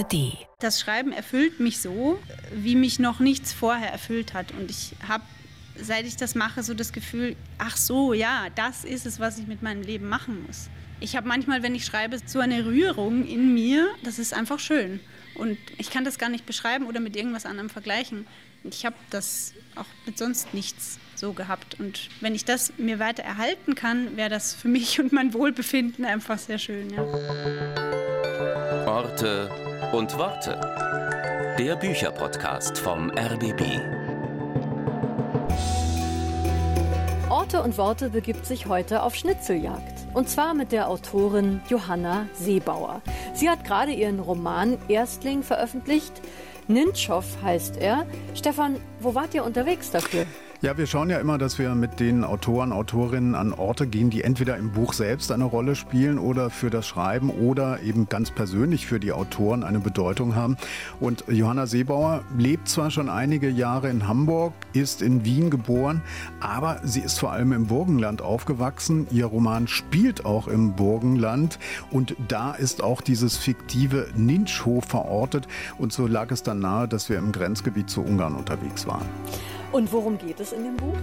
ARD. Das Schreiben erfüllt mich so, wie mich noch nichts vorher erfüllt hat. Und ich habe, seit ich das mache, so das Gefühl, ach so, ja, das ist es, was ich mit meinem Leben machen muss. Ich habe manchmal, wenn ich schreibe, so eine Rührung in mir, das ist einfach schön. Und ich kann das gar nicht beschreiben oder mit irgendwas anderem vergleichen. Ich habe das auch mit sonst nichts so gehabt. Und wenn ich das mir weiter erhalten kann, wäre das für mich und mein Wohlbefinden einfach sehr schön. Ja. Orte und Worte. Der Bücherpodcast vom RBB. Orte und Worte begibt sich heute auf Schnitzeljagd. Und zwar mit der Autorin Johanna Seebauer. Sie hat gerade ihren Roman Erstling veröffentlicht. Nintschow heißt er. Stefan, wo wart ihr unterwegs dafür? Ja, wir schauen ja immer, dass wir mit den Autoren, Autorinnen an Orte gehen, die entweder im Buch selbst eine Rolle spielen oder für das Schreiben oder eben ganz persönlich für die Autoren eine Bedeutung haben. Und Johanna Seebauer lebt zwar schon einige Jahre in Hamburg, ist in Wien geboren, aber sie ist vor allem im Burgenland aufgewachsen. Ihr Roman spielt auch im Burgenland und da ist auch dieses fiktive Ninschhof verortet und so lag es dann nahe, dass wir im Grenzgebiet zu Ungarn unterwegs waren. Und worum geht es in dem Buch?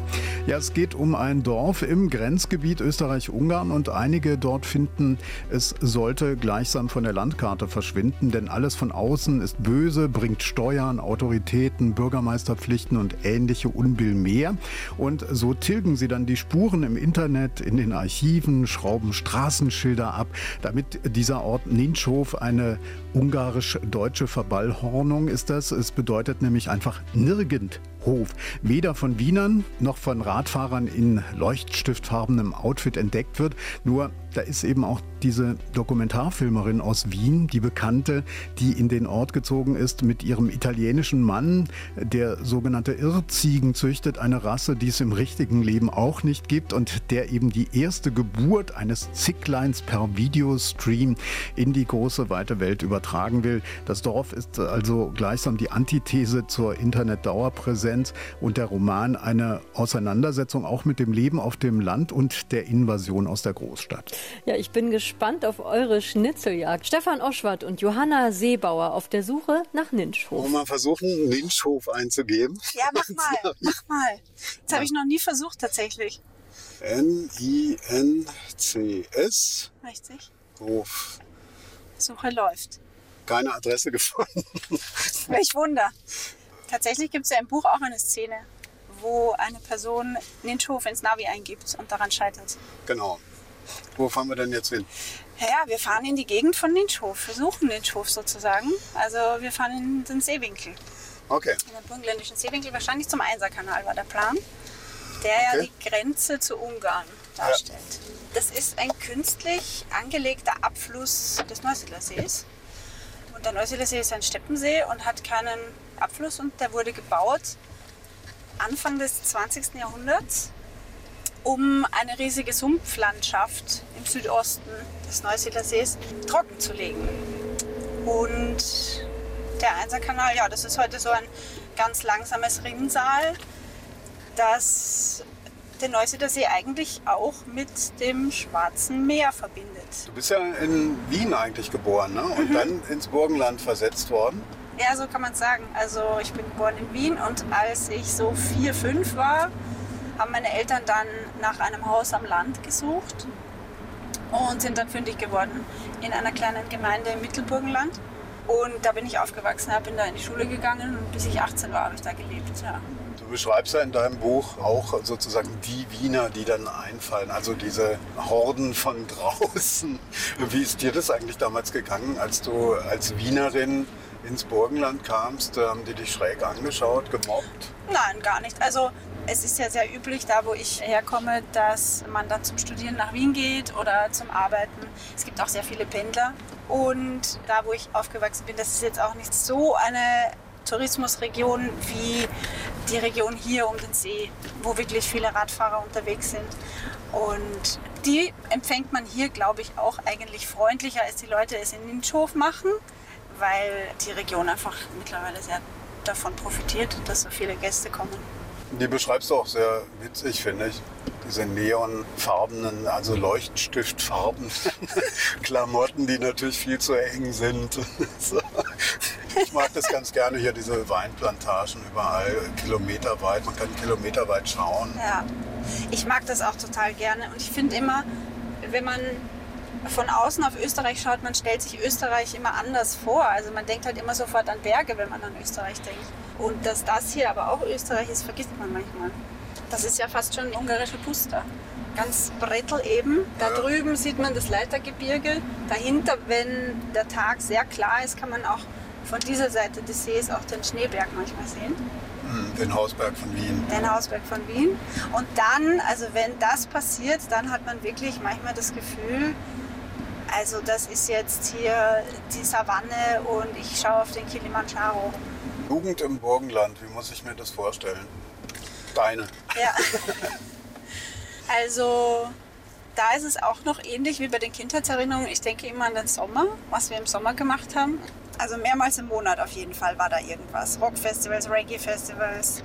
Ja, es geht um ein Dorf im Grenzgebiet Österreich-Ungarn und einige dort finden, es sollte gleichsam von der Landkarte verschwinden, denn alles von außen ist böse, bringt Steuern, Autoritäten, Bürgermeisterpflichten und ähnliche Unbill mehr. Und so tilgen sie dann die Spuren im Internet, in den Archiven, schrauben Straßenschilder ab, damit dieser Ort Ninschhof eine ungarisch-deutsche Verballhornung ist das. Es bedeutet nämlich einfach nirgend Hof. Weder von Wienern noch von Radfahrern in leuchtstiftfarbenem Outfit entdeckt wird. Nur da ist eben auch diese Dokumentarfilmerin aus Wien, die Bekannte, die in den Ort gezogen ist mit ihrem italienischen Mann, der sogenannte Irrziegen züchtet, eine Rasse, die es im richtigen Leben auch nicht gibt und der eben die erste Geburt eines Zickleins per Videostream in die große weite Welt übertragen will. Das Dorf ist also gleichsam die Antithese zur Internetdauerpräsenz und der Roman eine Auseinandersetzung auch mit dem Leben auf dem Land und der Invasion aus der Großstadt. Ja, ich bin gespannt auf eure Schnitzeljagd. Stefan Oschwart und Johanna Seebauer auf der Suche nach Ninschhof. Wollen wir mal versuchen, Ninschhof einzugeben? Ja, mach mal, mach mal. Das habe ich noch nie versucht tatsächlich. N-I-N-C-S. Richtig. Hof. Suche läuft. Keine Adresse gefunden. Welch Wunder. Tatsächlich gibt es ja im Buch auch eine Szene, wo eine Person Ninschhof ins Navi eingibt und daran scheitert. Genau. Wo fahren wir denn jetzt hin? Ja, wir fahren in die Gegend von Ninschhof. Wir suchen Ninschhof sozusagen. Also wir fahren in den Seewinkel. Okay. In den burgenländischen Seewinkel, wahrscheinlich zum Einserkanal war der Plan, der ja Okay. die Grenze zu Ungarn darstellt. Das ist ein künstlich angelegter Abfluss des Neusiedler Sees. Und der Neusiedler See ist ein Steppensee und hat keinen Abfluss und der wurde gebaut Anfang des 20. Jahrhunderts, um eine riesige Sumpflandschaft im Südosten des Neusiedler Sees trocken zu legen. Und der Einserkanal, ja, das ist heute so ein ganz langsames Rinnsal, das den Neusiedler See eigentlich auch mit dem Schwarzen Meer verbindet. Du bist ja in Wien eigentlich geboren ne? und dann ins Burgenland versetzt worden. Ja, so kann man es sagen. Also ich bin geboren in Wien und als ich so vier, fünf war, haben meine Eltern dann nach einem Haus am Land gesucht und sind dann fündig geworden in einer kleinen Gemeinde im Mittelburgenland. Und da bin ich aufgewachsen, bin da in die Schule gegangen und bis ich 18 war, habe ich da gelebt. Ja. Du beschreibst ja in deinem Buch auch sozusagen die Wiener, die dann einfallen, also diese Horden von draußen. Wie ist dir das eigentlich damals gegangen, als du als Wienerin ins Burgenland kamst? Haben die dich schräg angeschaut, gemobbt? Nein, gar nicht. Also es ist ja sehr üblich, da wo ich herkomme, dass man dann zum Studieren nach Wien geht oder zum Arbeiten. Es gibt auch sehr viele Pendler. Und da, wo ich aufgewachsen bin, das ist jetzt auch nicht so eine Tourismusregion wie die Region hier um den See, wo wirklich viele Radfahrer unterwegs sind. Und die empfängt man hier, glaube ich, auch eigentlich freundlicher, als die Leute es in Ninschhof machen, weil die Region einfach mittlerweile sehr davon profitiert, dass so viele Gäste kommen. Die beschreibst du auch sehr witzig, finde ich. Diese neonfarbenen, also Leuchtstiftfarben Klamotten, die natürlich viel zu eng sind. Ich mag das ganz gerne hier, diese Weinplantagen überall, kilometerweit. Man kann kilometerweit schauen. Ja, ich mag das auch total gerne. Und ich finde immer, wenn man von außen auf Österreich schaut, man stellt sich Österreich immer anders vor. Also man denkt halt immer sofort an Berge, wenn man an Österreich denkt. Und dass das hier aber auch Österreich ist, vergisst man manchmal. Das ist ja fast schon ungarische Puster. Ganz Brettel eben. Da drüben sieht man das Leitergebirge. Dahinter, wenn der Tag sehr klar ist, kann man auch von dieser Seite des Sees auch den Schneeberg manchmal sehen Hm, Den Hausberg von Wien. den Hausberg von Wien. Und dann, also wenn das passiert, dann hat man wirklich manchmal das Gefühl, also das ist jetzt hier die Savanne und ich schaue auf den Kilimanjaro. Jugend im Burgenland, wie muss ich mir das vorstellen? Deine. Ja. Also da ist es auch noch ähnlich wie bei den Kindheitserinnerungen. Ich denke immer an den Sommer, was wir im Sommer gemacht haben. Also mehrmals im Monat auf jeden Fall war da irgendwas. Rockfestivals, Reggae-Festivals,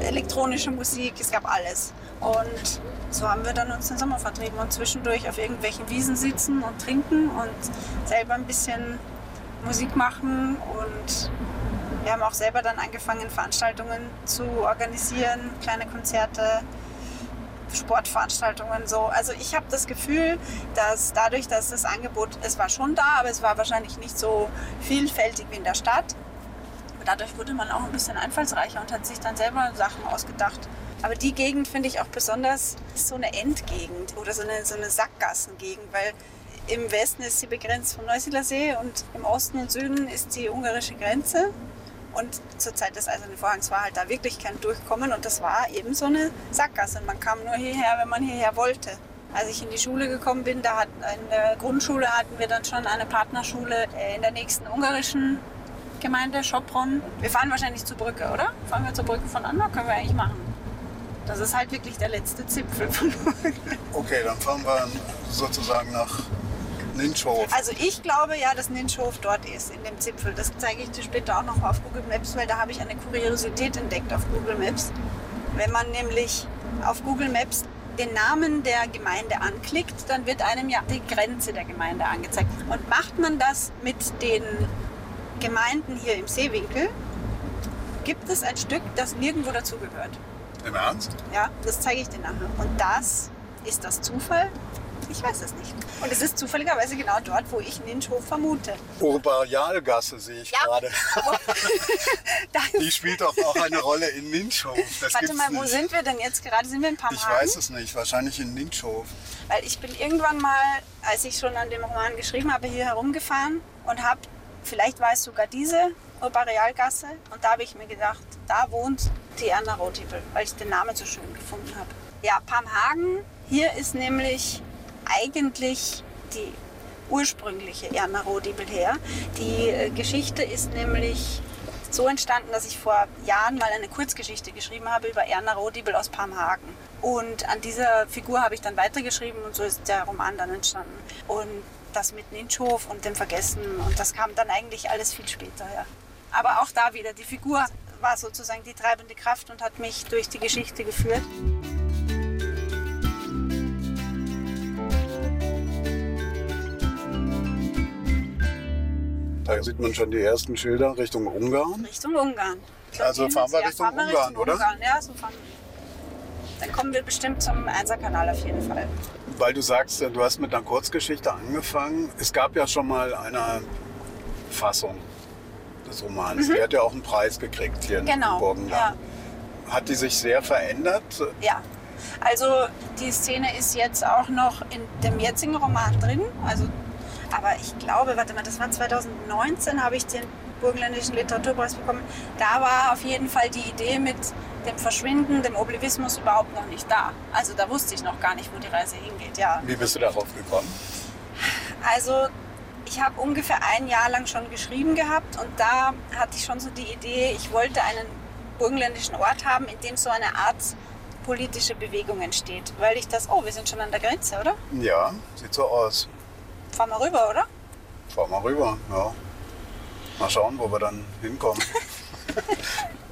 elektronische Musik, es gab alles. Und so haben wir dann uns den Sommer vertrieben und zwischendurch auf irgendwelchen Wiesen sitzen und trinken und selber ein bisschen Musik machen und wir haben auch selber dann angefangen, Veranstaltungen zu organisieren, kleine Konzerte, Sportveranstaltungen so. Also ich habe das Gefühl, dass dadurch, dass das Angebot, es war schon da, aber es war wahrscheinlich nicht so vielfältig wie in der Stadt. Und dadurch wurde man auch ein bisschen einfallsreicher und hat sich dann selber Sachen ausgedacht. Aber die Gegend finde ich auch besonders, ist so eine Endgegend oder so eine, so eine Sackgassengegend, weil im Westen ist sie begrenzt vom Neusiedler See und im Osten und Süden ist die ungarische Grenze. Und zur Zeit des Eisernen Vorhangs war halt da wirklich kein Durchkommen und das war eben so eine Sackgasse. Man kam nur hierher, wenn man hierher wollte. Als ich in die Schule gekommen bin, da hat, in der Grundschule hatten wir dann schon eine Partnerschule äh, in der nächsten ungarischen Gemeinde, Schopron. Wir fahren wahrscheinlich zur Brücke, oder? Fahren wir zur Brücke von Andor? Können wir eigentlich machen. Das ist halt wirklich der letzte Zipfel von Okay, dann fahren wir sozusagen nach Ninchow. Also ich glaube ja, dass Ninchow dort ist, in dem Zipfel. Das zeige ich dir später auch noch auf Google Maps, weil da habe ich eine Kuriosität entdeckt auf Google Maps. Wenn man nämlich auf Google Maps den Namen der Gemeinde anklickt, dann wird einem ja die Grenze der Gemeinde angezeigt. Und macht man das mit den Gemeinden hier im Seewinkel, gibt es ein Stück, das nirgendwo dazugehört. Im Ernst? Ja, das zeige ich dir nachher. Und das ist das Zufall? Ich weiß es nicht. Und es ist zufälligerweise genau dort, wo ich Ninchow vermute. Urbarialgasse sehe ich Ja. gerade. Die spielt doch auch eine Rolle in Ninchow. Das Warte mal, wo nicht. sind wir denn jetzt gerade? Sind wir in Ich Pamhagen? weiß es nicht. Wahrscheinlich in Ninchow. Weil ich bin irgendwann mal, als ich schon an dem Roman geschrieben habe, hier herumgefahren und habe, vielleicht war es sogar diese Urbarialgasse. Und da habe ich mir gedacht, da wohnt die Erna Rothibel, weil ich den Namen so schön gefunden habe. Ja, Pamhagen, hier ist nämlich eigentlich die ursprüngliche Erna Rothibel her. Die äh, Geschichte ist nämlich so entstanden, dass ich vor Jahren mal eine Kurzgeschichte geschrieben habe über Erna Rothibel aus Pamhagen. Und an dieser Figur habe ich dann weitergeschrieben und so ist der Roman dann entstanden. Und das mit Ninchow und dem Vergessen und das kam dann eigentlich alles viel später. Ja. Aber auch da wieder, die Figur war sozusagen die treibende Kraft und hat mich durch die Geschichte geführt. Da sieht man schon die ersten Schilder Richtung Ungarn. Richtung Ungarn. Glaub, Also fahren wir ja, Richtung fahren wir Ungarn, oder? Ungarn. Ja, so fahren wir. Dann kommen wir bestimmt zum Einserkanal auf jeden Fall. Weil du sagst, du hast mit einer Kurzgeschichte angefangen. Es gab ja schon mal eine Fassung des Romans. Die hat ja auch einen Preis gekriegt hier Mhm. Genau, in Burgenland. Hat die sich sehr verändert? Ja. Also die Szene ist jetzt auch noch in dem jetzigen Roman drin. Also, aber ich glaube, warte mal, das war 2019, habe ich den Burgenländischen Literaturpreis bekommen. Da war auf jeden Fall die Idee mit dem Verschwinden, dem Oblivismus überhaupt noch nicht da. Also da wusste ich noch gar nicht, wo die Reise hingeht. Ja. Wie bist du darauf gekommen? Also ich habe ungefähr ein Jahr lang schon geschrieben gehabt und da hatte ich schon so die Idee, ich wollte einen burgenländischen Ort haben, in dem so eine Art politische Bewegung entsteht. Weil ich das, oh, wir sind schon an der Grenze, oder? Ja, sieht so aus. Fahren wir rüber, oder? Fahr mal rüber, ja. Mal schauen, wo wir dann hinkommen.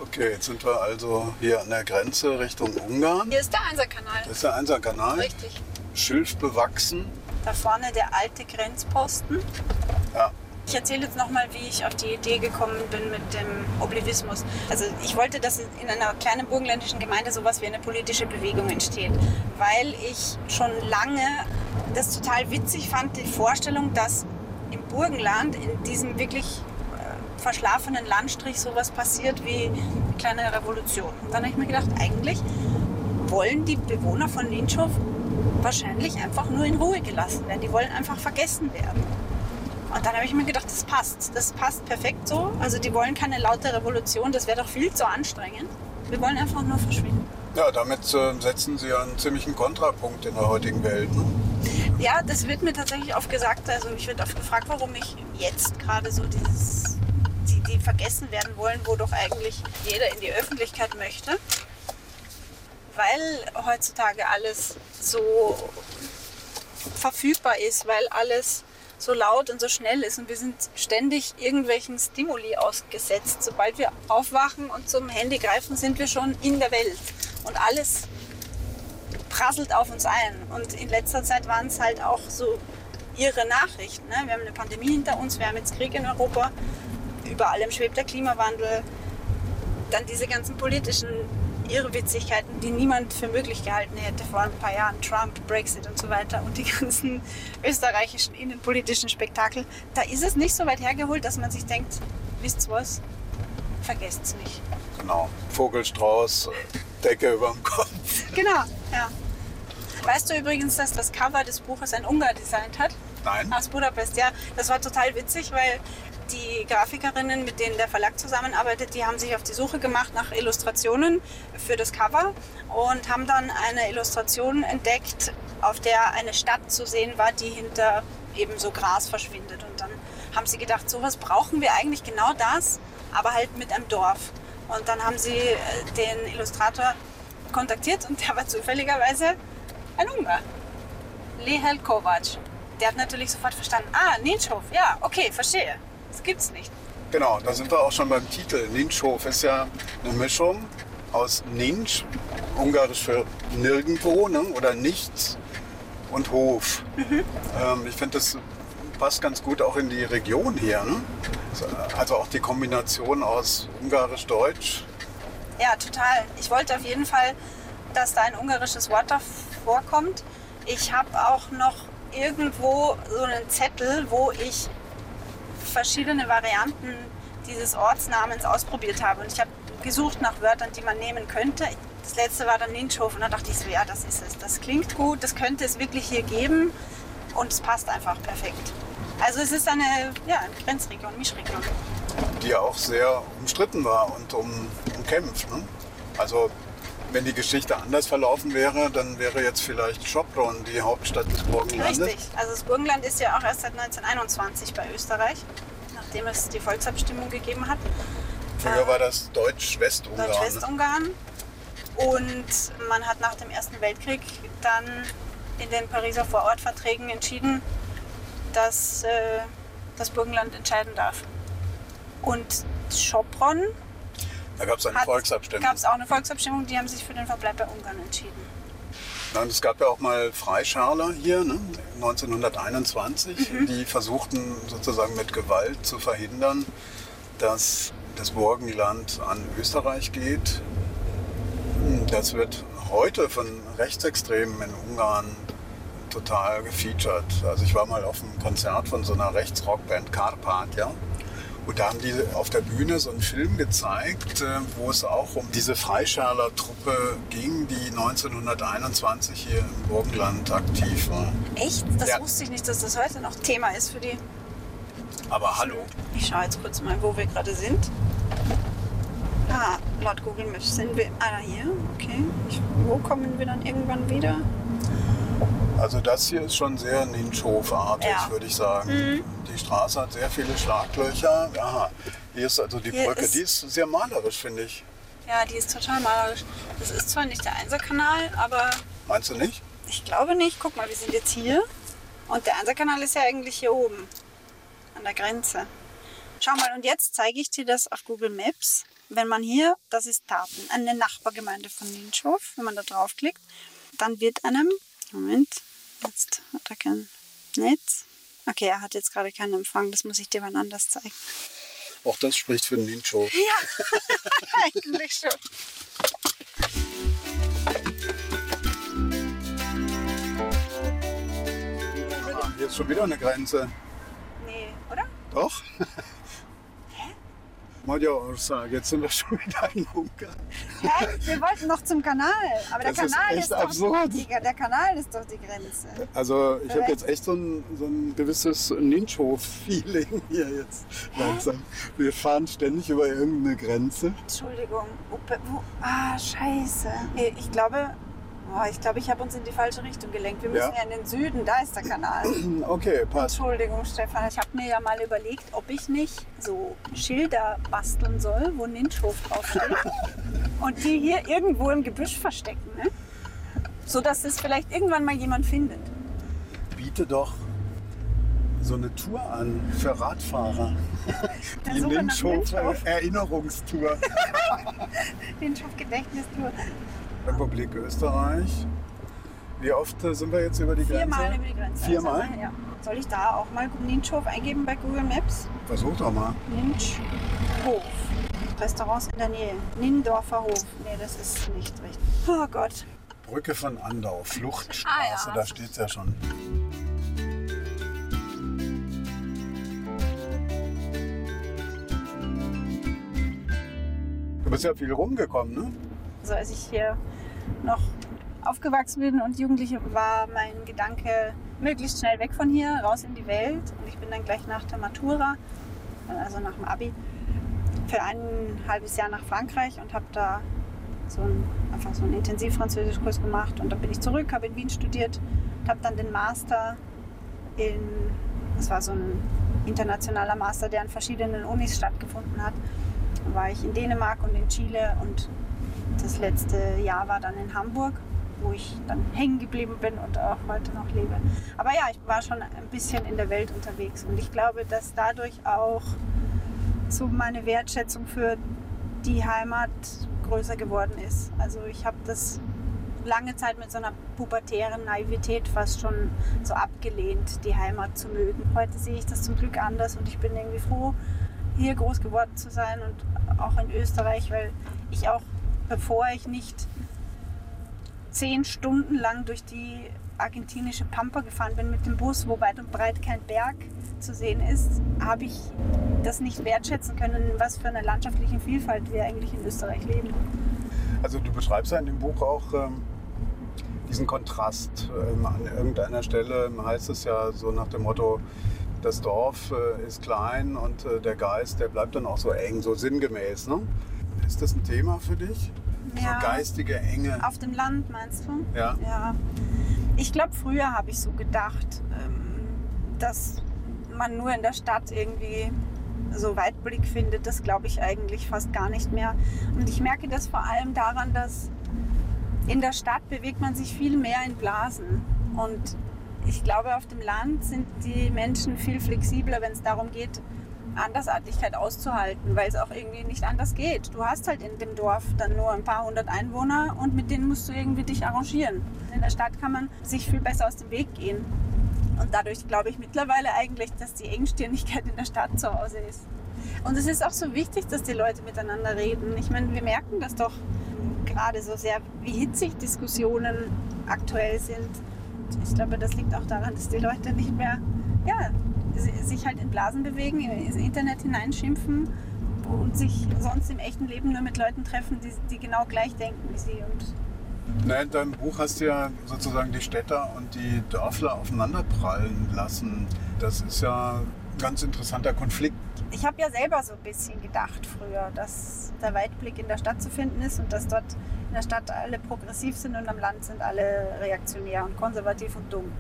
Okay, jetzt sind wir also hier an der Grenze Richtung Ungarn. Hier ist der Einserkanal. Das ist der Einserkanal. Richtig. Schilf bewachsen. Da vorne der alte Grenzposten. Ja. Ich erzähle jetzt nochmal, wie ich auf die Idee gekommen bin mit dem Oblivismus. Also ich wollte, dass in einer kleinen burgenländischen Gemeinde sowas wie eine politische Bewegung entsteht, weil ich schon lange das total witzig fand, die Vorstellung, dass im Burgenland, in diesem wirklich äh, verschlafenen Landstrich sowas passiert wie eine kleine Revolution. Und dann habe ich mir gedacht, eigentlich wollen die Bewohner von Linchow wahrscheinlich einfach nur in Ruhe gelassen werden. Die wollen einfach vergessen werden. Und dann habe ich mir gedacht, das passt. Das passt perfekt so. Also die wollen keine laute Revolution, das wäre doch viel zu anstrengend. Wir wollen einfach nur verschwinden. Ja, damit äh, setzen Sie einen ziemlichen Kontrapunkt in der heutigen Welt. Ne? Ja, das wird mir tatsächlich oft gesagt. Also ich werde oft gefragt, warum ich jetzt gerade so dieses, die, die vergessen werden wollen, wo doch eigentlich jeder in die Öffentlichkeit möchte. Weil heutzutage alles so verfügbar ist, weil alles so laut und so schnell ist und wir sind ständig irgendwelchen Stimuli ausgesetzt. Sobald wir aufwachen und zum Handy greifen, sind wir schon in der Welt und alles prasselt auf uns ein. Und in letzter Zeit waren es halt auch so ihre Nachrichten. Ne? Wir haben eine Pandemie hinter uns, wir haben jetzt Krieg in Europa, über allem schwebt der Klimawandel, dann diese ganzen politischen Irrwitzigkeiten, die niemand für möglich gehalten hätte vor ein paar Jahren. Trump, Brexit und so weiter und die ganzen österreichischen innenpolitischen Spektakel. Da ist es nicht so weit hergeholt, dass man sich denkt, wisst ihr was, vergesst es nicht. Genau. Vogelstrauß, Decke über dem Kopf. Genau, ja. Weißt du übrigens, dass das Cover des Buches ein Ungar designt hat? Nein. Aus Budapest, ja. Das war total witzig, weil die Grafikerinnen, mit denen der Verlag zusammenarbeitet, die haben sich auf die Suche gemacht nach Illustrationen für das Cover und haben dann eine Illustration entdeckt, auf der eine Stadt zu sehen war, die hinter eben so Gras verschwindet. Und dann haben sie gedacht, sowas brauchen wir eigentlich genau das, aber halt mit einem Dorf. Und dann haben sie äh, den Illustrator kontaktiert und der war zufälligerweise ein Ungar. Lehel Kovac. Der hat natürlich sofort verstanden, ah, Ninchhof, ja, okay, verstehe. Das gibt's nicht. Genau, da sind wir auch schon beim Titel. Ninchhof ist ja eine Mischung aus Ninch, ungarisch für nirgendwo ne? oder nichts, und Hof. Ähm, ich finde, das passt ganz gut auch in die Region hier. Ne? Also auch die Kombination aus ungarisch-deutsch. Ja, total. Ich wollte auf jeden Fall, dass da ein ungarisches Wort davor kommt. Ich habe auch noch irgendwo so einen Zettel, wo ich verschiedene Varianten dieses Ortsnamens ausprobiert habe. Und ich habe gesucht nach Wörtern, die man nehmen könnte. Das letzte war dann Ninchhof und da dachte ich so, ja, das ist es. Das klingt gut, das könnte es wirklich hier geben und es passt einfach perfekt. Also es ist eine, ja, eine Grenzregion, Mischregion. die ja auch sehr umstritten war und um, umkämpft. Ne? Also wenn die Geschichte anders verlaufen wäre, dann wäre jetzt vielleicht Sopron die Hauptstadt des Burgenlandes. Richtig. Also das Burgenland ist ja auch erst seit 1921 bei Österreich, nachdem es die Volksabstimmung gegeben hat. Früher war das Deutsch-Westungarn. Deutsch-Westungarn. Und man hat nach dem Ersten Weltkrieg dann in den Pariser Vorortverträgen entschieden, dass äh, das Burgenland entscheiden darf. Und Sopron Da gab es eine Volksabstimmung. gab es auch eine Volksabstimmung, die haben sich für den Verbleib bei Ungarn entschieden. Nein, es gab ja auch mal Freischärler hier, ne? 1921, Mhm. die versuchten sozusagen mit Gewalt zu verhindern, dass das Burgenland an Österreich geht. Das wird heute von Rechtsextremen in Ungarn total gefeatured. Also ich war mal auf einem Konzert von so einer Rechtsrockband Carpathia. Und da haben die auf der Bühne so einen Film gezeigt, äh, wo es auch um diese Freischärler-Truppe ging, die 1921 hier im Burgenland aktiv war. Echt? Das Ja. wusste ich nicht, dass das heute noch Thema ist für die. Aber hallo, Ich schaue jetzt kurz mal, wo wir gerade sind. Ah, laut Google Maps sind wir. Ah, hier, okay. Ich, wo kommen wir dann irgendwann wieder? Also das hier ist schon sehr Ninchhof-artig, Ja. Mhm. würde ich sagen. Die Straße hat sehr viele Schlaglöcher. Aha, hier ist also die Hier Brücke, ist- die ist sehr malerisch, finde ich. Ja, die ist total malerisch. Das ist zwar nicht der Einserkanal, aber Meinst du nicht? ich glaube nicht. Guck mal, wir sind jetzt hier. Und der Einserkanal ist ja eigentlich hier oben. An der Grenze. Schau mal, und jetzt zeige ich dir das auf Google Maps, Wenn man hier, das ist Taten, eine Nachbargemeinde von Ninschow, wenn man da draufklickt, dann wird einem, Moment, jetzt hat er kein Netz. Okay, er hat jetzt gerade keinen Empfang, das muss ich dir wann anders zeigen. Auch das spricht für Ninschow. Ja, eigentlich schon. Ah, hier ist schon wieder eine Grenze. Nee, oder? Doch? Magyarország, jetzt sind wir schon wieder in Ungarn. Hä? Wir wollten noch zum Kanal, aber der Das ist Kanal echt ist, doch. Die, der Kanal ist doch die Grenze. Also ich habe Korrekt. jetzt echt so ein, so ein gewisses Nincho-Feeling hier jetzt langsam. Wir fahren ständig über irgendeine Grenze. Entschuldigung. Ah, scheiße. Nee, Ich glaube, oh, ich, glaube, ich habe uns in die falsche Richtung gelenkt. Wir müssen Ja. ja, in den Süden, da ist der Kanal. Okay, passt. Entschuldigung, Stefan. Ich habe mir ja mal überlegt, ob ich nicht so Schilder basteln soll, wo Ninschhof draufsteht. und die hier irgendwo im Gebüsch verstecken. Ne? So dass es vielleicht irgendwann mal jemand findet. Biete doch so eine Tour an für Radfahrer. Die Suche nach Republik Österreich. Wie oft äh, sind wir jetzt über die Grenze? Viermal über die Grenze. Viermal? Also, ja. Soll ich da auch mal Ninschhof eingeben bei Google Maps? Versuch doch mal. Ninschhof. Restaurants in der Nähe. Nindorfer Hof. Nee, das ist nicht richtig. Oh Gott. Brücke von Andau, Fluchtstraße, Ah, ja. da steht es ja schon. Du bist ja viel rumgekommen, ne? Also als ich hier noch aufgewachsen bin und Jugendliche war mein Gedanke, möglichst schnell weg von hier, raus in die Welt. Und ich bin dann gleich nach der Matura, also nach dem Abi, für ein halbes Jahr nach Frankreich und habe da so ein, einfach so einen Intensivfranzösischkurs gemacht. Und dann bin ich zurück, habe in Wien studiert, habe dann den Master in, das war so ein internationaler Master, der an verschiedenen Unis stattgefunden hat. War ich in Dänemark und in Chile und das letzte Jahr war dann in Hamburg, wo ich dann hängen geblieben bin und auch heute noch lebe. Aber ja, ich war schon ein bisschen in der Welt unterwegs und ich glaube, dass dadurch auch so meine Wertschätzung für die Heimat größer geworden ist. Also ich habe das lange Zeit mit so einer pubertären Naivität fast schon so abgelehnt, die Heimat zu mögen. Heute sehe ich das zum Glück anders und ich bin irgendwie froh, hier groß geworden zu sein und auch in Österreich, weil ich auch, bevor ich nicht zehn Stunden lang durch die argentinische Pampa gefahren bin mit dem Bus, wo weit und breit kein Berg zu sehen ist, habe ich das nicht wertschätzen können, was für eine landschaftliche Vielfalt wir eigentlich in Österreich leben. Also du beschreibst ja in dem Buch auch ähm, diesen Kontrast. Ähm, an irgendeiner Stelle heißt es ja so nach dem Motto, das Dorf äh, ist klein und äh, der Geist, der bleibt dann auch so eng, so sinngemäß. Ne? Ist das ein Thema für dich? Ja. So geistige Enge. Auf dem Land meinst du? Ja. Ja. Ich glaube, früher habe ich so gedacht, ähm, dass man nur in der Stadt irgendwie so Weitblick findet. Das glaube ich eigentlich fast gar nicht mehr. Und ich merke das vor allem daran, dass in der Stadt bewegt man sich viel mehr in Blasen. Und ich glaube, auf dem Land sind die Menschen viel flexibler, wenn es darum geht, Andersartigkeit auszuhalten, weil es auch irgendwie nicht anders geht. Du hast halt in dem Dorf dann nur ein paar hundert Einwohner und mit denen musst du irgendwie dich arrangieren. In der Stadt kann man sich viel besser aus dem Weg gehen. Und dadurch glaube ich mittlerweile eigentlich, dass die Engstirnigkeit in der Stadt zu Hause ist. Und es ist auch so wichtig, dass die Leute miteinander reden. Ich meine, wir merken das doch gerade so sehr, wie hitzig Diskussionen aktuell sind. Ich glaube, das liegt auch daran, dass die Leute nicht mehr, ja, si- sich halt in Blasen bewegen, ins Internet hineinschimpfen und sich sonst im echten Leben nur mit Leuten treffen, die, die genau gleich denken wie sie. Und Na, in deinem Buch hast du ja sozusagen die Städter und die Dörfler aufeinanderprallen lassen. Das ist ja ganz interessanter Konflikt. ich habe ja selber so ein bisschen gedacht früher, dass der Weitblick in der Stadt zu finden ist und dass dort in der Stadt alle progressiv sind und am Land sind alle reaktionär und konservativ und dumm.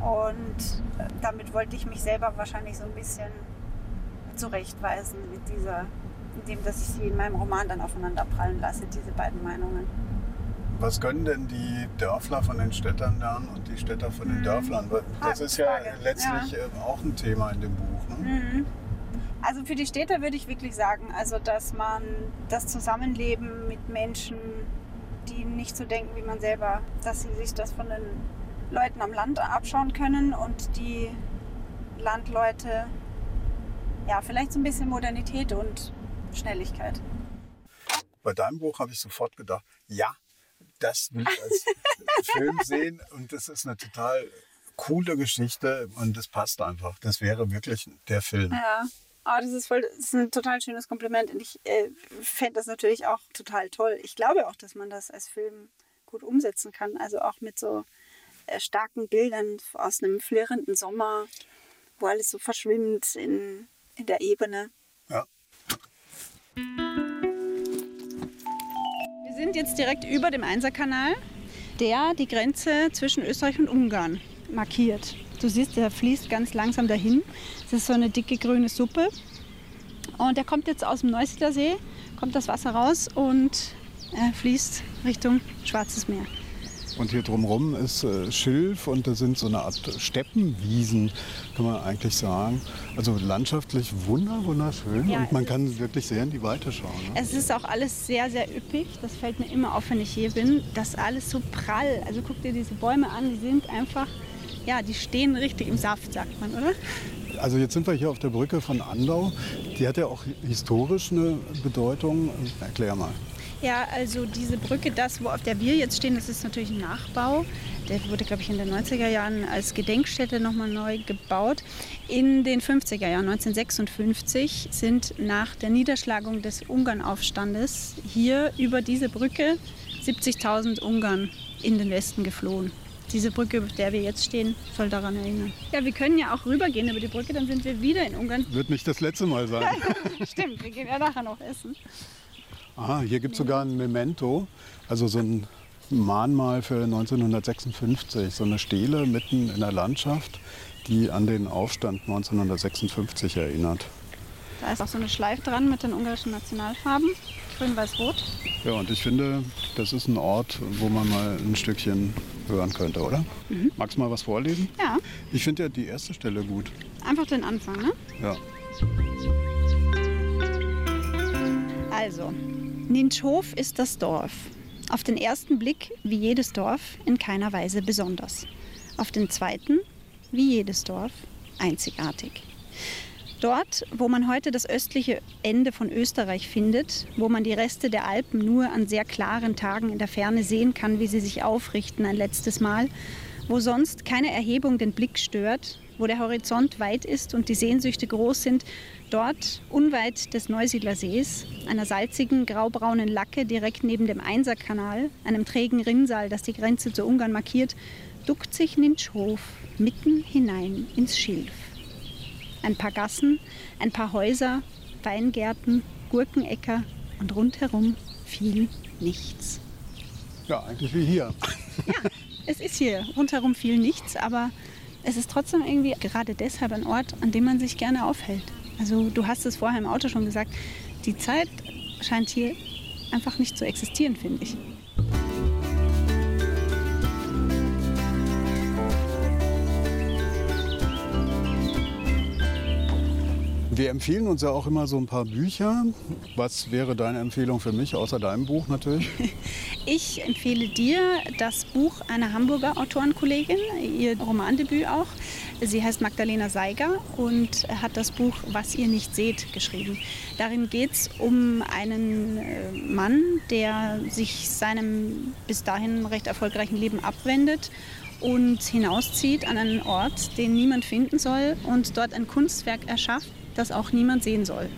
Und äh, damit wollte ich mich selber wahrscheinlich so ein bisschen zurechtweisen mit dieser, indem dass ich sie in meinem Roman dann aufeinander prallen lasse, diese beiden Meinungen. Was können denn die Dörfler von den Städtern lernen und die Städter von den Dörflern? Weil Das Ah, ist ja letztlich äh, auch ein Thema in dem Buch. Ne? Mhm. Also für die Städter würde ich wirklich sagen, also dass man das Zusammenleben mit Menschen, die nicht so denken wie man selber, dass sie sich das von den Leuten am Land abschauen können und die Landleute ja vielleicht so ein bisschen Modernität und Schnelligkeit. Bei deinem Buch habe ich sofort gedacht, ja, das will ich als Film sehen und das ist eine total coole Geschichte und das passt einfach. Das wäre wirklich der Film. Ja. Oh, das ist voll, das ist ein total schönes Kompliment und ich äh, fände das natürlich auch total toll. Ich glaube auch, dass man das als Film gut umsetzen kann. Also auch mit so äh, starken Bildern aus einem flirrenden Sommer, wo alles so verschwimmt in, in der Ebene. Ja. Sind jetzt direkt über dem Einserkanal, der die Grenze zwischen Österreich und Ungarn markiert. Du siehst, der fließt ganz langsam dahin. Das ist so eine dicke grüne Suppe. Und der kommt jetzt aus dem Neusiedler See, kommt das Wasser raus und äh, fließt Richtung Schwarzes Meer. Und hier drumherum ist äh, Schilf und da sind so eine Art Steppenwiesen, kann man eigentlich sagen. Also landschaftlich wunder, wunderschön Ja, und man kann wirklich sehr in die Weite schauen. Ne? Es ist auch alles sehr, sehr üppig. Das fällt mir immer auf, wenn ich hier bin. Das ist alles so prall. Also guck dir diese Bäume an, die sind einfach, ja, die stehen richtig im Saft, sagt man, oder? Also jetzt sind wir hier auf der Brücke von Andau. Die hat ja auch historisch eine Bedeutung. Erklär mal. Ja, also diese Brücke, das, wo auf der wir jetzt stehen, das ist natürlich ein Nachbau. Der wurde, glaube ich, in den 90er Jahren als Gedenkstätte nochmal neu gebaut. In den 50er Jahren, 1956, sind nach der Niederschlagung des Ungarnaufstandes hier über diese Brücke 70.000 Ungarn in den Westen geflohen. Diese Brücke, auf der wir jetzt stehen, soll daran erinnern. Ja, wir können ja auch rübergehen über die Brücke, dann sind wir wieder in Ungarn. Wird nicht das letzte Mal sein. Stimmt, wir gehen ja nachher noch essen. Aha, hier gibt es sogar ein Memento, also so ein Mahnmal für 1956, so eine Stele mitten in der Landschaft, die an den Aufstand 1956 erinnert. Da ist auch so eine Schleife dran mit den ungarischen Nationalfarben. Grün, Weiß, Rot. Ja, und ich finde, das ist ein Ort, wo man mal ein Stückchen hören könnte, oder? Magst du mal was vorlesen? Ja, Ich finde ja die erste Stelle gut. einfach den Anfang, ne? Ja. Also, Ninchhof ist das Dorf. Auf den ersten Blick wie jedes Dorf, in keiner Weise besonders. Auf den zweiten, wie jedes Dorf, einzigartig. Dort, wo man heute das östliche Ende von Österreich findet, wo man die Reste der Alpen nur an sehr klaren Tagen in der Ferne sehen kann, wie sie sich aufrichten ein letztes Mal, wo sonst keine Erhebung den Blick stört, wo der Horizont weit ist und die Sehnsüchte groß sind, dort unweit des Neusiedler Sees, einer salzigen graubraunen Lacke direkt neben dem Einserkanal, einem trägen Rinnsal, das die Grenze zu Ungarn markiert, duckt sich Ninchhof mitten hinein ins Schilf. Ein paar Gassen, ein paar Häuser, Weingärten, Gurkenäcker und rundherum viel nichts. Ja, eigentlich wie hier. Es ist hier rundherum viel nichts, aber es ist trotzdem irgendwie gerade deshalb ein Ort, an dem man sich gerne aufhält. Also du hast es vorher im Auto schon gesagt, die Zeit scheint hier einfach nicht zu existieren, finde ich. Wir empfehlen uns ja auch immer so ein paar Bücher. Was wäre deine Empfehlung für mich, außer deinem Buch natürlich? Ich empfehle dir das Buch einer Hamburger Autorenkollegin, ihr Romandebüt auch. Sie heißt Magdalena Seiger und hat das Buch Was ihr nicht seht geschrieben. Darin geht es um einen äh, Mann, der sich seinem bis dahin recht erfolgreichen Leben abwendet und hinauszieht an einen Ort, den niemand finden soll und dort ein Kunstwerk erschafft, das auch niemand sehen soll.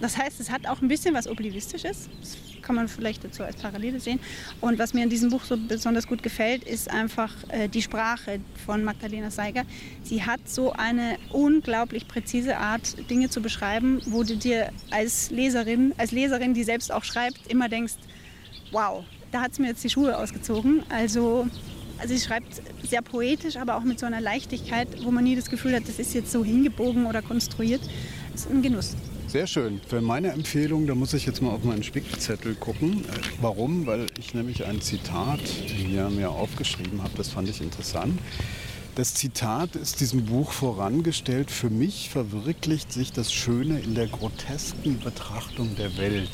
Das heißt, es hat auch ein bisschen was Oblivistisches. Das kann man vielleicht dazu als Parallele sehen. Und was mir in diesem Buch so besonders gut gefällt, ist einfach äh, die Sprache von Magdalena Seiger. Sie hat so eine unglaublich präzise Art, Dinge zu beschreiben, wo du dir als Leserin, als Leserin, die selbst auch schreibt, immer denkst, wow, da hat es mir jetzt die Schuhe ausgezogen. Also, also sie schreibt sehr poetisch, aber auch mit so einer Leichtigkeit, wo man nie das Gefühl hat, das ist jetzt so hingebogen oder konstruiert. Ist ein Genuss. Sehr schön. Für meine Empfehlung, da muss ich jetzt mal auf meinen Spickzettel gucken. Äh, Warum? Weil ich nämlich ein Zitat hier mir aufgeschrieben habe. Das fand ich interessant. Das Zitat ist diesem Buch vorangestellt. Für mich verwirklicht sich das Schöne in der grotesken Betrachtung der Welt.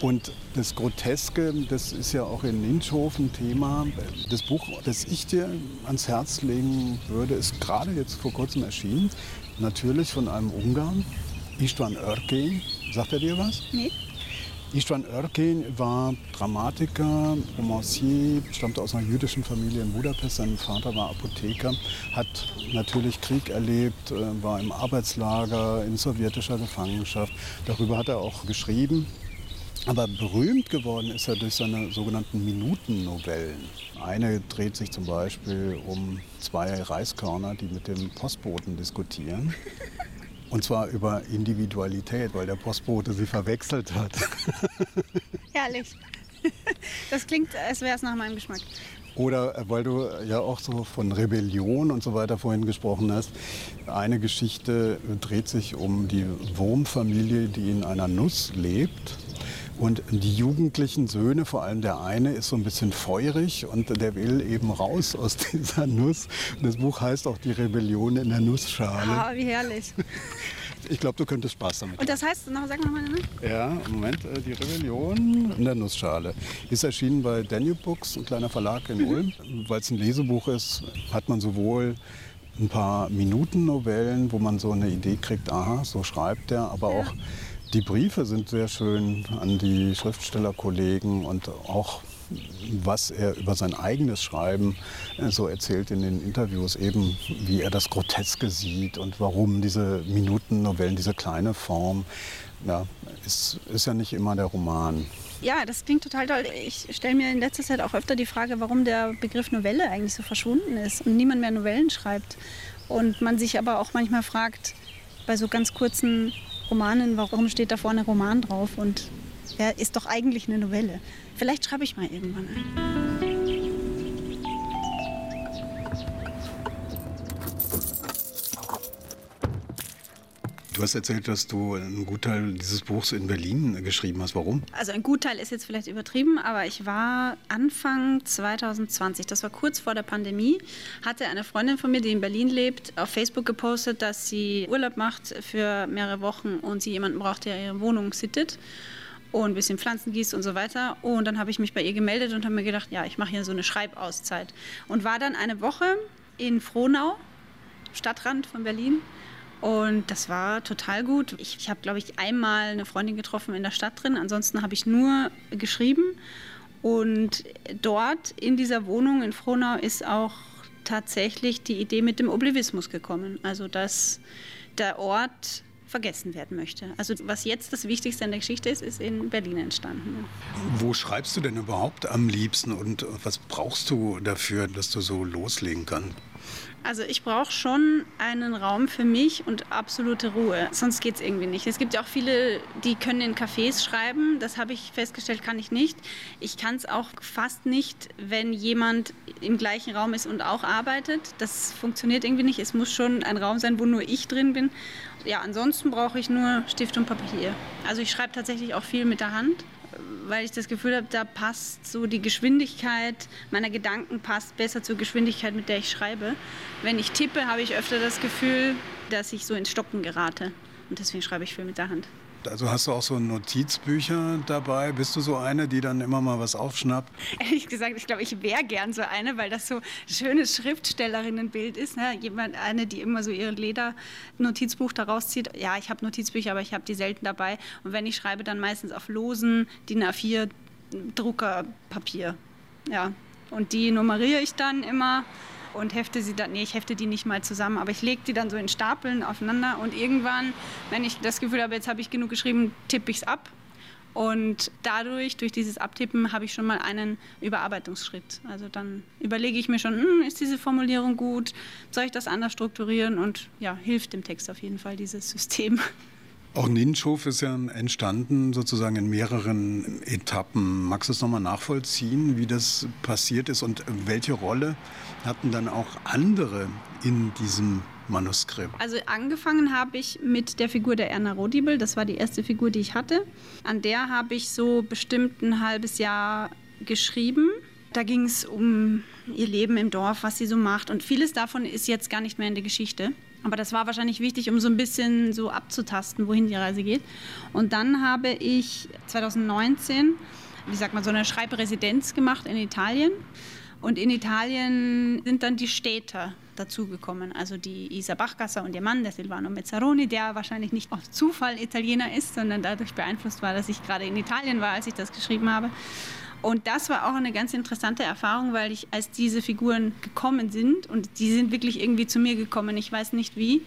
Und das Groteske, das ist ja auch in Ninschhofen Thema. Das Buch, das ich dir ans Herz legen würde, ist gerade jetzt vor kurzem erschienen. Natürlich von einem Ungarn, Istvan Örkény. Sagt er dir was? Nee. Istvan Örkin war Dramatiker, Romancier, stammte aus einer jüdischen Familie in Budapest. Sein Vater war Apotheker, hat natürlich Krieg erlebt, äh, war im Arbeitslager, in sowjetischer Gefangenschaft. Darüber hat er auch geschrieben. Aber berühmt geworden ist er durch seine sogenannten Minutennovellen. Eine dreht sich zum Beispiel um zwei Reiskörner, die mit dem Postboten diskutieren. Und zwar über Individualität, weil der Postbote sie verwechselt hat. Herrlich. Das klingt, als wäre es nach meinem Geschmack. Oder äh, weil du ja auch so von Rebellion und so weiter vorhin gesprochen hast. Eine Geschichte dreht sich um die Wurmfamilie, die in einer Nuss lebt. Und die jugendlichen Söhne, vor allem der eine, ist so ein bisschen feurig und der will eben raus aus dieser Nuss. Das Buch heißt auch Die Rebellion in der Nussschale. Ah, wie herrlich. Ich glaube, du könntest Spaß damit haben. Und das heißt, noch, sag nochmal, ne? Ja, Moment, äh, Die Rebellion in der Nussschale. Ist erschienen bei Danube Books, ein kleiner Verlag in mhm. Ulm. Weil es ein Lesebuch ist, hat man sowohl ein paar Minuten-Novellen, wo man so eine Idee kriegt, aha, so schreibt er, aber ja. auch die Briefe sind sehr schön an die Schriftstellerkollegen und auch was er über sein eigenes Schreiben äh, so erzählt in den Interviews, eben wie er das Groteske sieht und warum diese Minutennovellen, diese kleine Form, ja, ist, ist ja nicht immer der Roman. Ja, das klingt total toll. Ich stelle mir in letzter Zeit auch öfter die Frage, warum der Begriff Novelle eigentlich so verschwunden ist und niemand mehr Novellen schreibt. Und man sich aber auch manchmal fragt, bei so ganz kurzen Romanen, warum steht da vorne Roman drauf? Und ja, ist doch eigentlich eine Novelle. Vielleicht schreibe ich mal irgendwann ein. Du hast erzählt, dass du einen Gutteil dieses Buchs in Berlin geschrieben hast. Warum? Also ein Gutteil ist jetzt vielleicht übertrieben, aber ich war Anfang 2020, das war kurz vor der Pandemie, hatte eine Freundin von mir, die in Berlin lebt, auf Facebook gepostet, dass sie Urlaub macht für mehrere Wochen und sie jemanden braucht, der ihre Wohnung sittet und ein bisschen Pflanzen gießt und so weiter. Und dann habe ich mich bei ihr gemeldet und habe mir gedacht, ja, ich mache hier so eine Schreibauszeit. Und war dann eine Woche in Frohnau, Stadtrand von Berlin und das war total gut. Ich, ich habe, glaube ich, einmal eine Freundin getroffen in der Stadt drin. Ansonsten habe ich nur geschrieben. Und dort in dieser Wohnung in Frohnau ist auch tatsächlich die Idee mit dem Oblivismus gekommen. Also, dass der Ort vergessen werden möchte. Also was jetzt das Wichtigste in der Geschichte ist, ist in Berlin entstanden. Wo schreibst du denn überhaupt am liebsten und was brauchst du dafür, dass du so loslegen kannst? Also ich brauche schon einen Raum für mich und absolute Ruhe. Sonst geht es irgendwie nicht. Es gibt ja auch viele, die können in Cafés schreiben. Das habe ich festgestellt, kann ich nicht. Ich kann es auch fast nicht, wenn jemand im gleichen Raum ist und auch arbeitet. Das funktioniert irgendwie nicht. Es muss schon ein Raum sein, wo nur ich drin bin. Ja, ansonsten brauche ich nur Stift und Papier. Also ich schreibe tatsächlich auch viel mit der Hand weil ich das Gefühl habe, da passt so die Geschwindigkeit meiner Gedanken passt besser zur Geschwindigkeit, mit der ich schreibe. Wenn ich tippe, habe ich öfter das Gefühl, dass ich so ins Stocken gerate. Und deswegen schreibe ich viel mit der Hand. Also hast du auch so Notizbücher dabei? Bist du so eine, die dann immer mal was aufschnappt? Ehrlich gesagt, ich glaube, ich wäre gern so eine, weil das so ein schönes Schriftstellerinnenbild ist. Ne? Jemand, eine, die immer so ihr Leder-Notizbuch daraus zieht. Ja, ich habe Notizbücher, aber ich habe die selten dabei. Und wenn ich schreibe, dann meistens auf losen DIN A4 Druckerpapier. Ja, und die nummeriere ich dann immer und hefte sie dann, nee, ich hefte die nicht mal zusammen, aber ich lege die dann so in Stapeln aufeinander und irgendwann, wenn ich das Gefühl habe, jetzt habe ich genug geschrieben, tippe ich es ab. Und dadurch, durch dieses Abtippen, habe ich schon mal einen Überarbeitungsschritt. Also dann überlege ich mir schon, hm, ist diese Formulierung gut? Soll ich das anders strukturieren? Und ja, hilft dem Text auf jeden Fall dieses System. Auch Ninschhof ist ja entstanden sozusagen in mehreren Etappen. Magst du es nochmal nachvollziehen, wie das passiert ist und welche Rolle hatten dann auch andere in diesem Manuskript? Also angefangen habe ich mit der Figur der Erna Rodibel. Das war die erste Figur, die ich hatte. An der habe ich so bestimmt ein halbes Jahr geschrieben. Da ging es um ihr Leben im Dorf, was sie so macht. Und vieles davon ist jetzt gar nicht mehr in der Geschichte. Aber das war wahrscheinlich wichtig, um so ein bisschen so abzutasten, wohin die Reise geht. Und dann habe ich 2019, wie sagt man, so eine Schreibresidenz gemacht in Italien. Und in Italien sind dann die Städter dazugekommen. Also die Isa Bachgasser und ihr Mann, der Silvano Mezzaroni, der wahrscheinlich nicht auf Zufall Italiener ist, sondern dadurch beeinflusst war, dass ich gerade in Italien war, als ich das geschrieben habe. Und das war auch eine ganz interessante Erfahrung, weil ich, als diese Figuren gekommen sind, und die sind wirklich irgendwie zu mir gekommen, ich weiß nicht wie,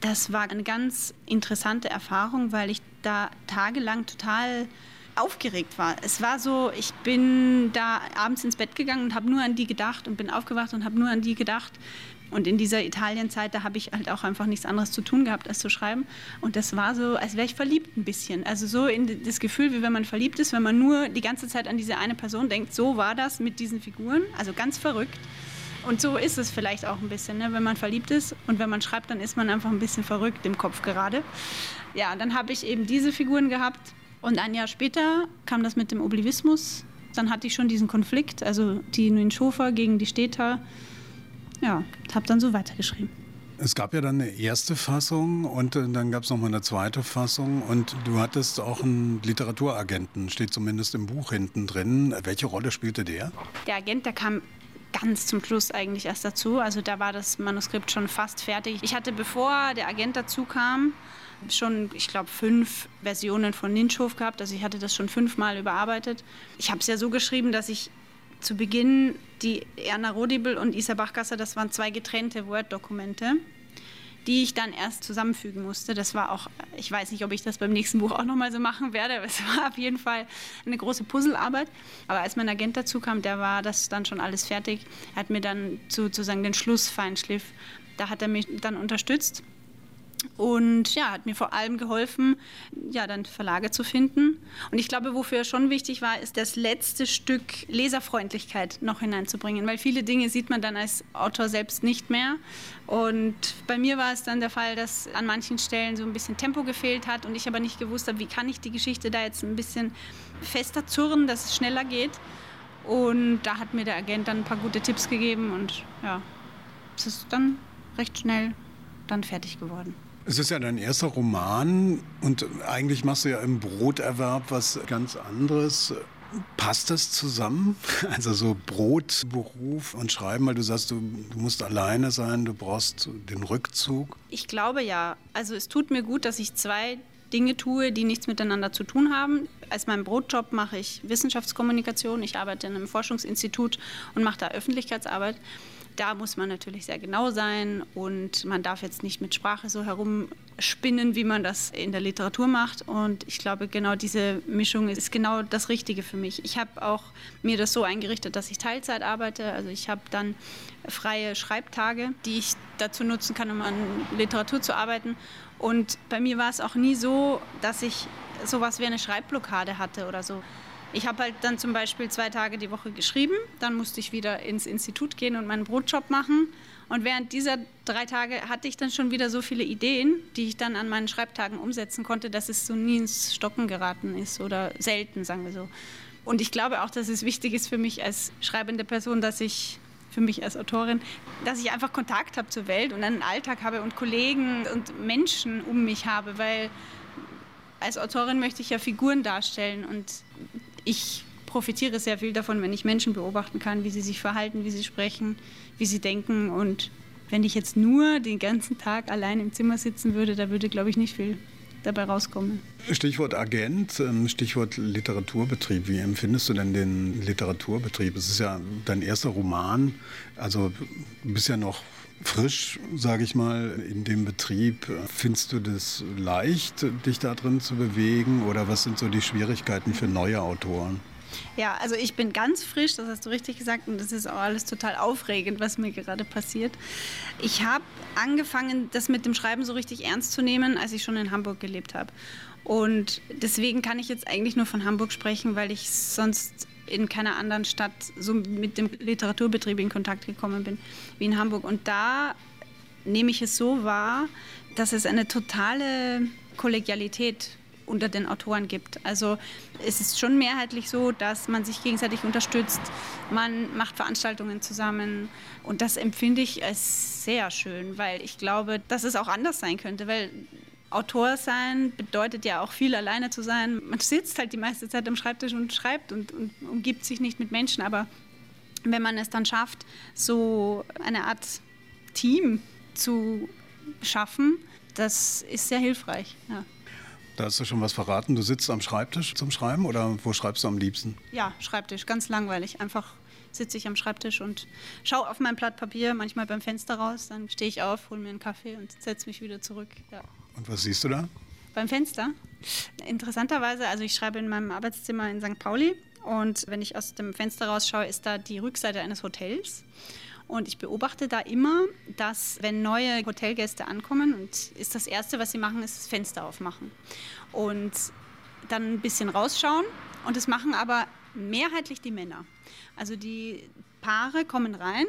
das war eine ganz interessante Erfahrung, weil ich da tagelang total aufgeregt war. Es war so, ich bin da abends ins Bett gegangen und habe nur an die gedacht und bin aufgewacht und habe nur an die gedacht. Und in dieser Italienzeit, da habe ich halt auch einfach nichts anderes zu tun gehabt, als zu schreiben. Und das war so, als wäre ich verliebt ein bisschen. Also so in das Gefühl, wie wenn man verliebt ist, wenn man nur die ganze Zeit an diese eine Person denkt. So war das mit diesen Figuren. Also ganz verrückt. Und so ist es vielleicht auch ein bisschen, ne? wenn man verliebt ist und wenn man schreibt, dann ist man einfach ein bisschen verrückt im Kopf gerade. Ja, dann habe ich eben diese Figuren gehabt und ein Jahr später kam das mit dem Oblivismus. Dann hatte ich schon diesen Konflikt, also die Nguyen Schofer gegen die Städter ja, habe dann so weitergeschrieben. Es gab ja dann eine erste Fassung und äh, dann gab es nochmal eine zweite Fassung und du hattest auch einen Literaturagenten, steht zumindest im Buch hinten drin. Welche Rolle spielte der? Der Agent, der kam ganz zum Schluss eigentlich erst dazu. Also da war das Manuskript schon fast fertig. Ich hatte, bevor der Agent dazu kam, schon, ich glaube, fünf Versionen von Ninschhof gehabt. Also ich hatte das schon fünfmal überarbeitet. Ich habe es ja so geschrieben, dass ich zu Beginn die Erna Rodibel und Isa Bachgasser, das waren zwei getrennte Word-Dokumente, die ich dann erst zusammenfügen musste. Das war auch, ich weiß nicht, ob ich das beim nächsten Buch auch nochmal so machen werde, aber es war auf jeden Fall eine große Puzzlearbeit. Aber als mein Agent dazu kam, der war das dann schon alles fertig. Er hat mir dann sozusagen den Schlussfeinschliff, da hat er mich dann unterstützt und ja, hat mir vor allem geholfen, ja, dann Verlage zu finden. Und ich glaube, wofür schon wichtig war, ist das letzte Stück Leserfreundlichkeit noch hineinzubringen, weil viele Dinge sieht man dann als Autor selbst nicht mehr. Und bei mir war es dann der Fall, dass an manchen Stellen so ein bisschen Tempo gefehlt hat und ich aber nicht gewusst habe, wie kann ich die Geschichte da jetzt ein bisschen fester zurren, dass es schneller geht. Und da hat mir der Agent dann ein paar gute Tipps gegeben und ja, es ist dann recht schnell dann fertig geworden. Es ist ja dein erster Roman und eigentlich machst du ja im Broterwerb was ganz anderes. Passt das zusammen? Also so Brot, Beruf und Schreiben, weil du sagst, du, du, musst alleine sein, du brauchst den Rückzug? Ich glaube ja. Also es tut mir gut, dass ich zwei Dinge tue, die nichts miteinander zu tun haben. Als meinen Brotjob mache ich Wissenschaftskommunikation. Ich arbeite in einem Forschungsinstitut und mache da Öffentlichkeitsarbeit da muss man natürlich sehr genau sein und man darf jetzt nicht mit Sprache so herumspinnen, wie man das in der Literatur macht. Und ich glaube, genau diese Mischung ist genau das Richtige für mich. Ich habe auch mir das so eingerichtet, dass ich Teilzeit arbeite. Also ich habe dann freie Schreibtage, die ich dazu nutzen kann, um an Literatur zu arbeiten. Und bei mir war es auch nie so, dass ich sowas wie eine Schreibblockade hatte oder so. Ich habe halt dann zum Beispiel zwei Tage die Woche geschrieben, dann musste ich wieder ins Institut gehen und meinen Brotjob machen. Und während dieser drei Tage hatte ich dann schon wieder so viele Ideen, die ich dann an meinen Schreibtagen umsetzen konnte, dass es so nie ins Stocken geraten ist oder selten, sagen wir so. Und ich glaube auch, dass es wichtig ist für mich als schreibende Person, dass ich für mich als Autorin, dass ich einfach Kontakt habe zur Welt und einen Alltag habe und Kollegen und Menschen um mich habe, weil als Autorin möchte ich ja Figuren darstellen und ich profitiere sehr viel davon, wenn ich Menschen beobachten kann, wie sie sich verhalten, wie sie sprechen, wie sie denken. Und wenn ich jetzt nur den ganzen Tag allein im Zimmer sitzen würde, da würde, glaube ich, nicht viel dabei rauskommen. Stichwort Agent, ähm, Stichwort Literaturbetrieb. Wie empfindest du denn den Literaturbetrieb? Es ist ja dein erster Roman, also du bist ja noch frisch, sage ich mal, in dem Betrieb. Findest du das leicht, dich da drin zu bewegen oder was sind so die Schwierigkeiten für neue Autoren? Ja, also ich bin ganz frisch, das hast du richtig gesagt, und das ist auch alles total aufregend, was mir gerade passiert. Ich habe angefangen, das mit dem Schreiben so richtig ernst zu nehmen, als ich schon in Hamburg gelebt habe. Und deswegen kann ich jetzt eigentlich nur von Hamburg sprechen, weil ich sonst in keiner anderen Stadt so mit dem Literaturbetrieb in Kontakt gekommen bin wie in Hamburg. Und da nehme ich es so wahr, dass es eine totale Kollegialität unter den Autoren gibt. Also es ist schon mehrheitlich so, dass man sich gegenseitig unterstützt, man macht Veranstaltungen zusammen und das empfinde ich als sehr schön, weil ich glaube, dass es auch anders sein könnte, weil Autor sein bedeutet ja auch viel alleine zu sein. Man sitzt halt die meiste Zeit am Schreibtisch und schreibt und, und umgibt sich nicht mit Menschen, aber wenn man es dann schafft, so eine Art Team zu schaffen, das ist sehr hilfreich. Ja. Da hast du schon was verraten. Du sitzt am Schreibtisch zum Schreiben oder wo schreibst du am liebsten? Ja, Schreibtisch, ganz langweilig. Einfach sitze ich am Schreibtisch und schaue auf mein Blatt Papier, manchmal beim Fenster raus. Dann stehe ich auf, hole mir einen Kaffee und setze mich wieder zurück. Ja. Und was siehst du da? Beim Fenster? Interessanterweise, also ich schreibe in meinem Arbeitszimmer in St. Pauli und wenn ich aus dem Fenster rausschaue, ist da die Rückseite eines Hotels. Und ich beobachte da immer, dass wenn neue Hotelgäste ankommen und ist das Erste, was sie machen, ist das Fenster aufmachen. Und dann ein bisschen rausschauen. Und das machen aber mehrheitlich die Männer. Also die Paare kommen rein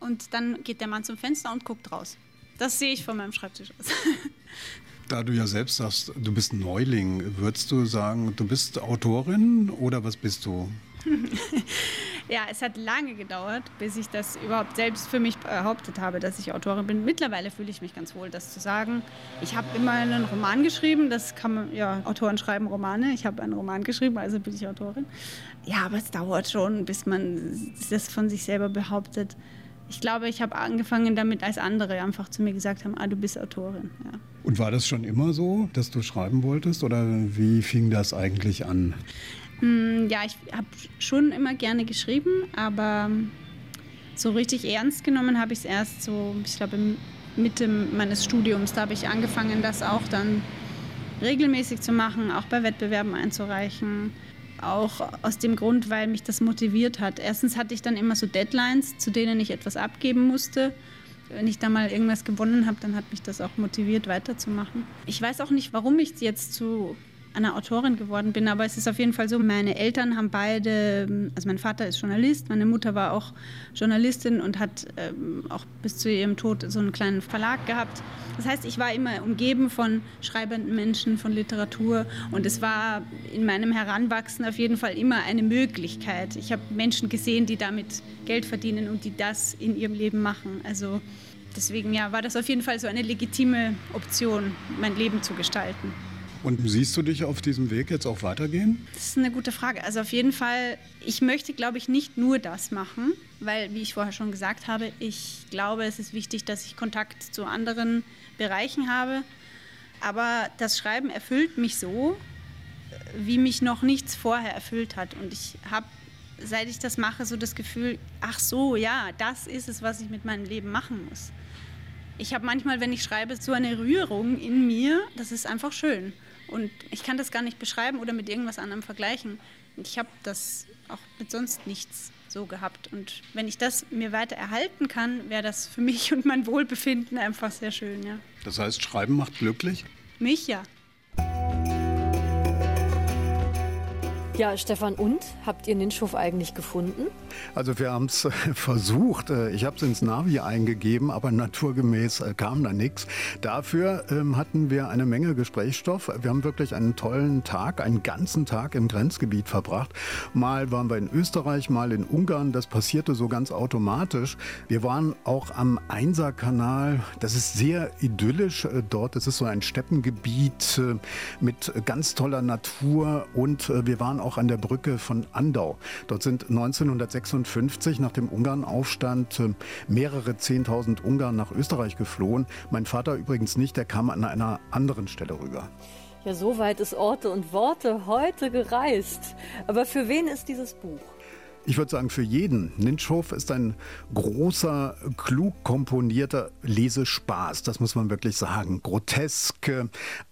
und dann geht der Mann zum Fenster und guckt raus. Das sehe ich von meinem Schreibtisch aus. Da du ja selbst sagst, du bist Neuling, würdest du sagen, du bist Autorin oder was bist du? ja, es hat lange gedauert, bis ich das überhaupt selbst für mich behauptet habe, dass ich Autorin bin. Mittlerweile fühle ich mich ganz wohl, das zu sagen. Ich habe immer einen Roman geschrieben, das kann man, ja, Autoren schreiben Romane. Ich habe einen Roman geschrieben, also bin ich Autorin. Ja, aber es dauert schon, bis man das von sich selber behauptet. Ich glaube, ich habe angefangen damit, als andere einfach zu mir gesagt haben, ah, du bist Autorin. Ja. Und war das schon immer so, dass du schreiben wolltest oder wie fing das eigentlich an? Hm, ja, ich habe schon immer gerne geschrieben, aber so richtig ernst genommen habe ich es erst so, ich glaube, Mitte meines Studiums. Da habe ich angefangen, das auch dann regelmäßig zu machen, auch bei Wettbewerben einzureichen. Auch aus dem Grund, weil mich das motiviert hat. Erstens hatte ich dann immer so Deadlines, zu denen ich etwas abgeben musste. Wenn ich da mal irgendwas gewonnen habe, dann hat mich das auch motiviert, weiterzumachen. Ich weiß auch nicht, warum ich jetzt zu einer Autorin geworden bin. Aber es ist auf jeden Fall so, meine Eltern haben beide, also mein Vater ist Journalist, meine Mutter war auch Journalistin und hat ähm, auch bis zu ihrem Tod so einen kleinen Verlag gehabt. Das heißt, ich war immer umgeben von schreibenden Menschen, von Literatur und es war in meinem Heranwachsen auf jeden Fall immer eine Möglichkeit. Ich habe Menschen gesehen, die damit Geld verdienen und die das in ihrem Leben machen. Also deswegen ja, war das auf jeden Fall so eine legitime Option, mein Leben zu gestalten. Und siehst du dich auf diesem Weg jetzt auch weitergehen? Das ist eine gute Frage. Also auf jeden Fall, ich möchte, glaube ich, nicht nur das machen, weil, wie ich vorher schon gesagt habe, ich glaube, es ist wichtig, dass ich Kontakt zu anderen Bereichen habe. Aber das Schreiben erfüllt mich so, wie mich noch nichts vorher erfüllt hat. Und ich habe, seit ich das mache, so das Gefühl, ach so, ja, das ist es, was ich mit meinem Leben machen muss. Ich habe manchmal, wenn ich schreibe, so eine Rührung in mir, das ist einfach schön. Und ich kann das gar nicht beschreiben oder mit irgendwas anderem vergleichen. Ich habe das auch mit sonst nichts so gehabt. Und wenn ich das mir weiter erhalten kann, wäre das für mich und mein Wohlbefinden einfach sehr schön, ja. Das heißt, Schreiben macht glücklich? Mich ja. Ja, Stefan, und habt ihr Ninschhof eigentlich gefunden? Also wir haben es versucht. Äh, ich habe es ins Navi eingegeben, aber naturgemäß äh, kam da nichts. Dafür ähm, hatten wir eine Menge Gesprächsstoff. Wir haben wirklich einen tollen Tag, einen ganzen Tag im Grenzgebiet verbracht. Mal waren wir in Österreich, mal in Ungarn. Das passierte so ganz automatisch. Wir waren auch am Einser-Kanal. Das ist sehr idyllisch äh, dort. Das ist so ein Steppengebiet mit ganz toller Natur und wir waren auch an der Brücke von Andau. Dort sind 1956 nach dem Ungarnaufstand äh, mehrere 10.000 Ungarn nach Österreich geflohen. Mein Vater übrigens nicht, der kam an einer anderen Stelle rüber. Ja, so weit ist Orte und Worte heute gereist. Aber für wen ist dieses Buch? Ich würde sagen, für jeden. Ninschhof ist ein großer, klug komponierter Lesespaß. Das muss man wirklich sagen. Grotesk,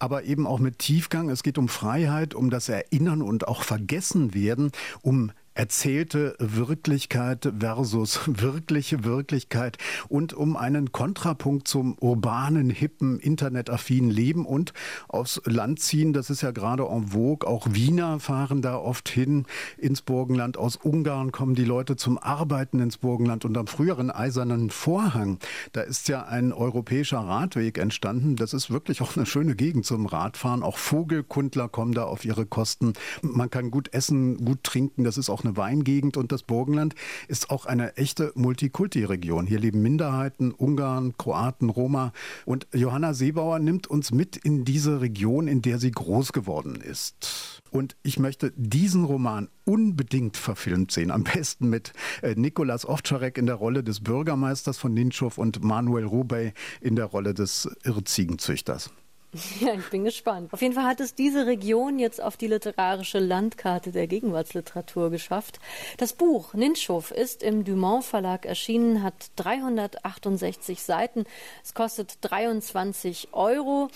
aber eben auch mit Tiefgang. Es geht um Freiheit, um das Erinnern und auch Vergessen werden, um erzählte Wirklichkeit versus wirkliche Wirklichkeit und um einen Kontrapunkt zum urbanen, hippen, internetaffinen Leben und aufs Land ziehen. Das ist ja gerade en vogue. Auch Wiener fahren da oft hin ins Burgenland. Aus Ungarn kommen die Leute zum Arbeiten ins Burgenland und am früheren Eisernen Vorhang. Da ist ja ein europäischer Radweg entstanden. Das ist wirklich auch eine schöne Gegend zum Radfahren. Auch Vogelkundler kommen da auf ihre Kosten. Man kann gut essen, gut trinken. Das ist auch eine Weingegend und das Burgenland ist auch eine echte Multikulti-Region. Hier leben Minderheiten, Ungarn, Kroaten, Roma. Und Johanna Seebauer nimmt uns mit in diese Region, in der sie groß geworden ist. Und ich möchte diesen Roman unbedingt verfilmt sehen. Am besten mit äh, Nikolas Ovtcharek in der Rolle des Bürgermeisters von Ninchow und Manuel Rubey in der Rolle des Irrziegenzüchters. Ja, ich bin gespannt. Auf jeden Fall hat es diese Region jetzt auf die literarische Landkarte der Gegenwartsliteratur geschafft. Das Buch Ninschow ist im Dumont Verlag erschienen, hat 368 Seiten. Es kostet 23 Euro.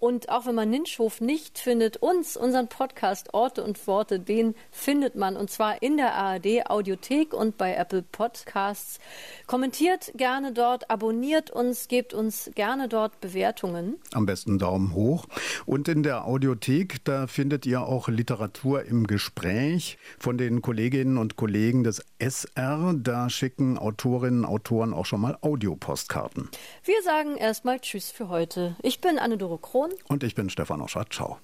Und auch wenn man Ninschow nicht findet, uns, unseren Podcast Orte und Worte, den findet man und zwar in der ARD Audiothek und bei Apple Podcasts. Kommentiert gerne dort, abonniert uns, gebt uns gerne dort Bewertungen. Am besten Daumen Daumen hoch. Und in der Audiothek, da findet ihr auch Literatur im Gespräch von den Kolleginnen und Kollegen des SR. Da schicken Autorinnen und Autoren auch schon mal Audiopostkarten. Wir sagen erstmal Tschüss für heute. Ich bin Anne-Dore Krohn. Und ich bin Stefan Oschat. Ciao.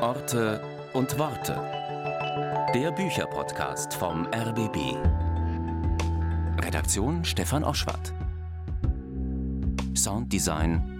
Orte und Worte. Der Bücherpodcast vom RBB. Redaktion Stefan Oschwart. Sounddesign